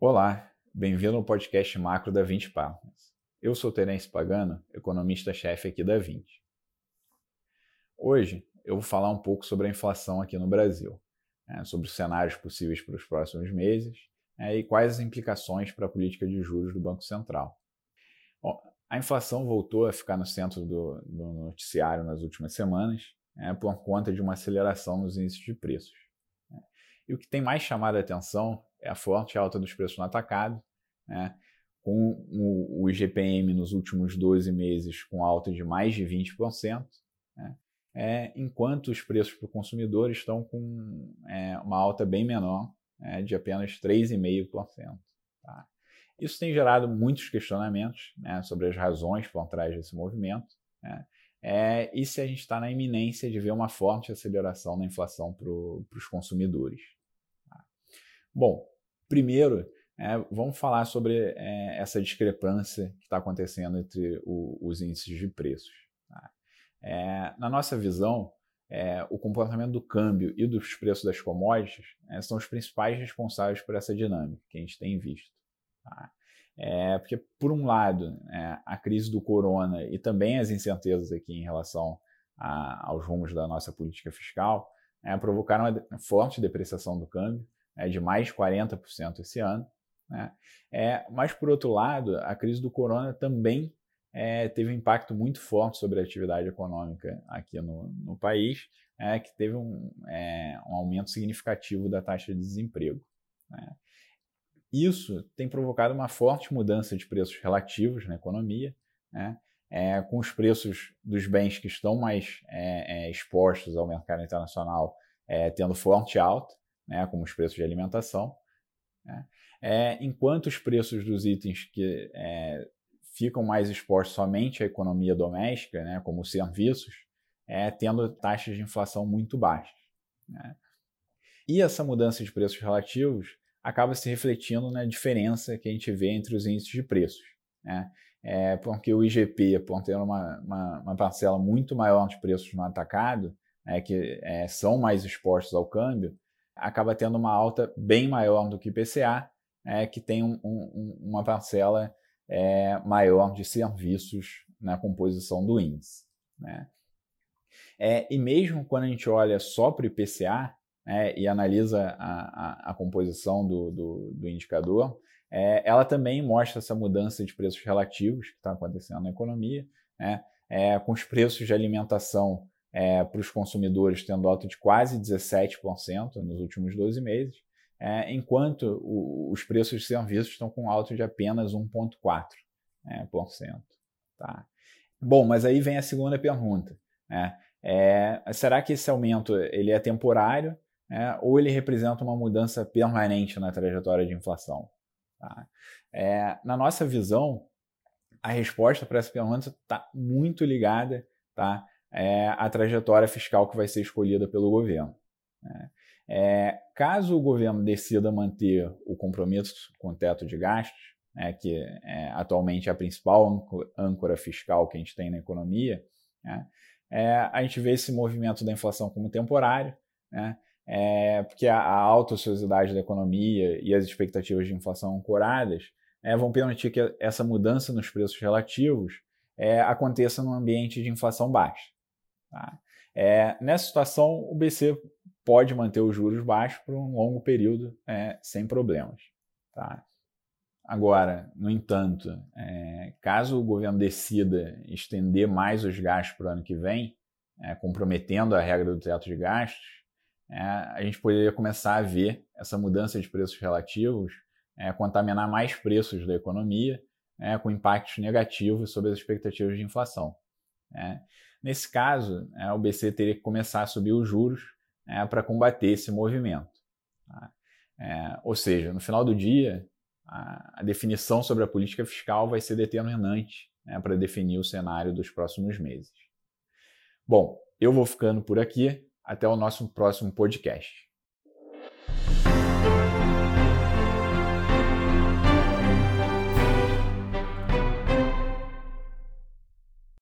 Olá, bem-vindo ao podcast macro da 20 Partners. Eu sou Terence Pagano, economista-chefe aqui da 20. Hoje eu vou falar um pouco sobre a inflação aqui no Brasil, né, sobre os cenários possíveis para os próximos meses né, e quais as implicações para a política de juros do Banco Central. Bom, a inflação voltou a ficar no centro do, do noticiário nas últimas semanas né, por conta de uma aceleração nos índices de preços. Né. E o que tem mais chamado a atenção é a forte alta dos preços no atacado, né? com o, o IGPM nos últimos 12 meses com alta de mais de 20%, né? é, enquanto os preços para o consumidor estão com é, uma alta bem menor, é, de apenas 3,5%. Tá? Isso tem gerado muitos questionamentos né, sobre as razões por trás desse movimento. Né? É, e se a gente está na iminência de ver uma forte aceleração na inflação para os consumidores. Bom, primeiro, é, vamos falar sobre é, essa discrepância que está acontecendo entre o, os índices de preços. Tá? É, na nossa visão, é, o comportamento do câmbio e dos preços das commodities é, são os principais responsáveis por essa dinâmica que a gente tem visto. Tá? É, porque, por um lado, a crise do corona e também as incertezas aqui em relação a, aos rumos da nossa política fiscal provocaram uma forte depreciação do câmbio, é, de mais 40% esse ano. Né? É, mas, por outro lado, a crise do corona também é, teve um impacto muito forte sobre a atividade econômica aqui no, no país, é, que teve um, é, um, aumento significativo da taxa de desemprego. Né? Isso tem provocado uma forte mudança de preços relativos na economia, né? É, com os preços dos bens que estão mais é, é, expostos ao mercado internacional tendo forte alta, né, como os preços de alimentação, né, é, enquanto os preços dos itens que é, ficam mais expostos somente à economia doméstica, né, como os serviços, é, tendo taxas de inflação muito baixas. Né. E essa mudança de preços relativos acaba se refletindo na diferença que a gente vê entre os índices de preços. Né? É, porque o IGP, por ter uma, uma, uma, parcela muito maior de preços no atacado, é, que é, são mais expostos ao câmbio, acaba tendo uma alta bem maior do que o IPCA, é, que tem um, um, uma parcela é, maior de serviços na composição do índice. Né? É, e mesmo quando a gente olha só para o IPCA né, e analisa a, a, a composição do, do, do indicador, é, ela também mostra essa mudança de preços relativos que está acontecendo na economia, né, é, com os preços de alimentação é, para os consumidores, tendo alta de quase 17% nos últimos 12 meses, é, enquanto o, os preços de serviços estão com alta de apenas 1,4%. É, tá? Bom, mas aí vem a segunda pergunta. Né? É, será que esse aumento ele é temporário né? ou ele representa uma mudança permanente na trajetória de inflação? Tá? É, na nossa visão, a resposta para essa pergunta está muito ligada tá, é, a trajetória fiscal que vai ser escolhida pelo governo. Né? É, caso o governo decida manter o compromisso com o teto de gastos, né, que é, atualmente é a principal âncora fiscal que a gente tem na economia, né, é, a gente vê esse movimento da inflação como temporário, né, é, porque a, a alta ociosidade da economia e as expectativas de inflação ancoradas é, vão permitir que essa mudança nos preços relativos é, aconteça num ambiente de inflação baixa. Tá? É, nessa situação, o BC pode manter os juros baixos por um longo período é, sem problemas. Tá? Agora, no entanto, é, caso o governo decida estender mais os gastos para o ano que vem, é, comprometendo a regra do teto de gastos, é, a gente poderia começar a ver essa mudança de preços relativos é, contaminar mais preços da economia, com impactos negativos sobre as expectativas de inflação. Nesse caso, é, o BC teria que começar a subir os juros é, para combater esse movimento. Tá? É, ou seja, no final do dia, a, a, definição sobre a política fiscal vai ser determinante né, para definir o cenário dos próximos meses. Bom, eu vou ficando por aqui. Até o nosso próximo podcast.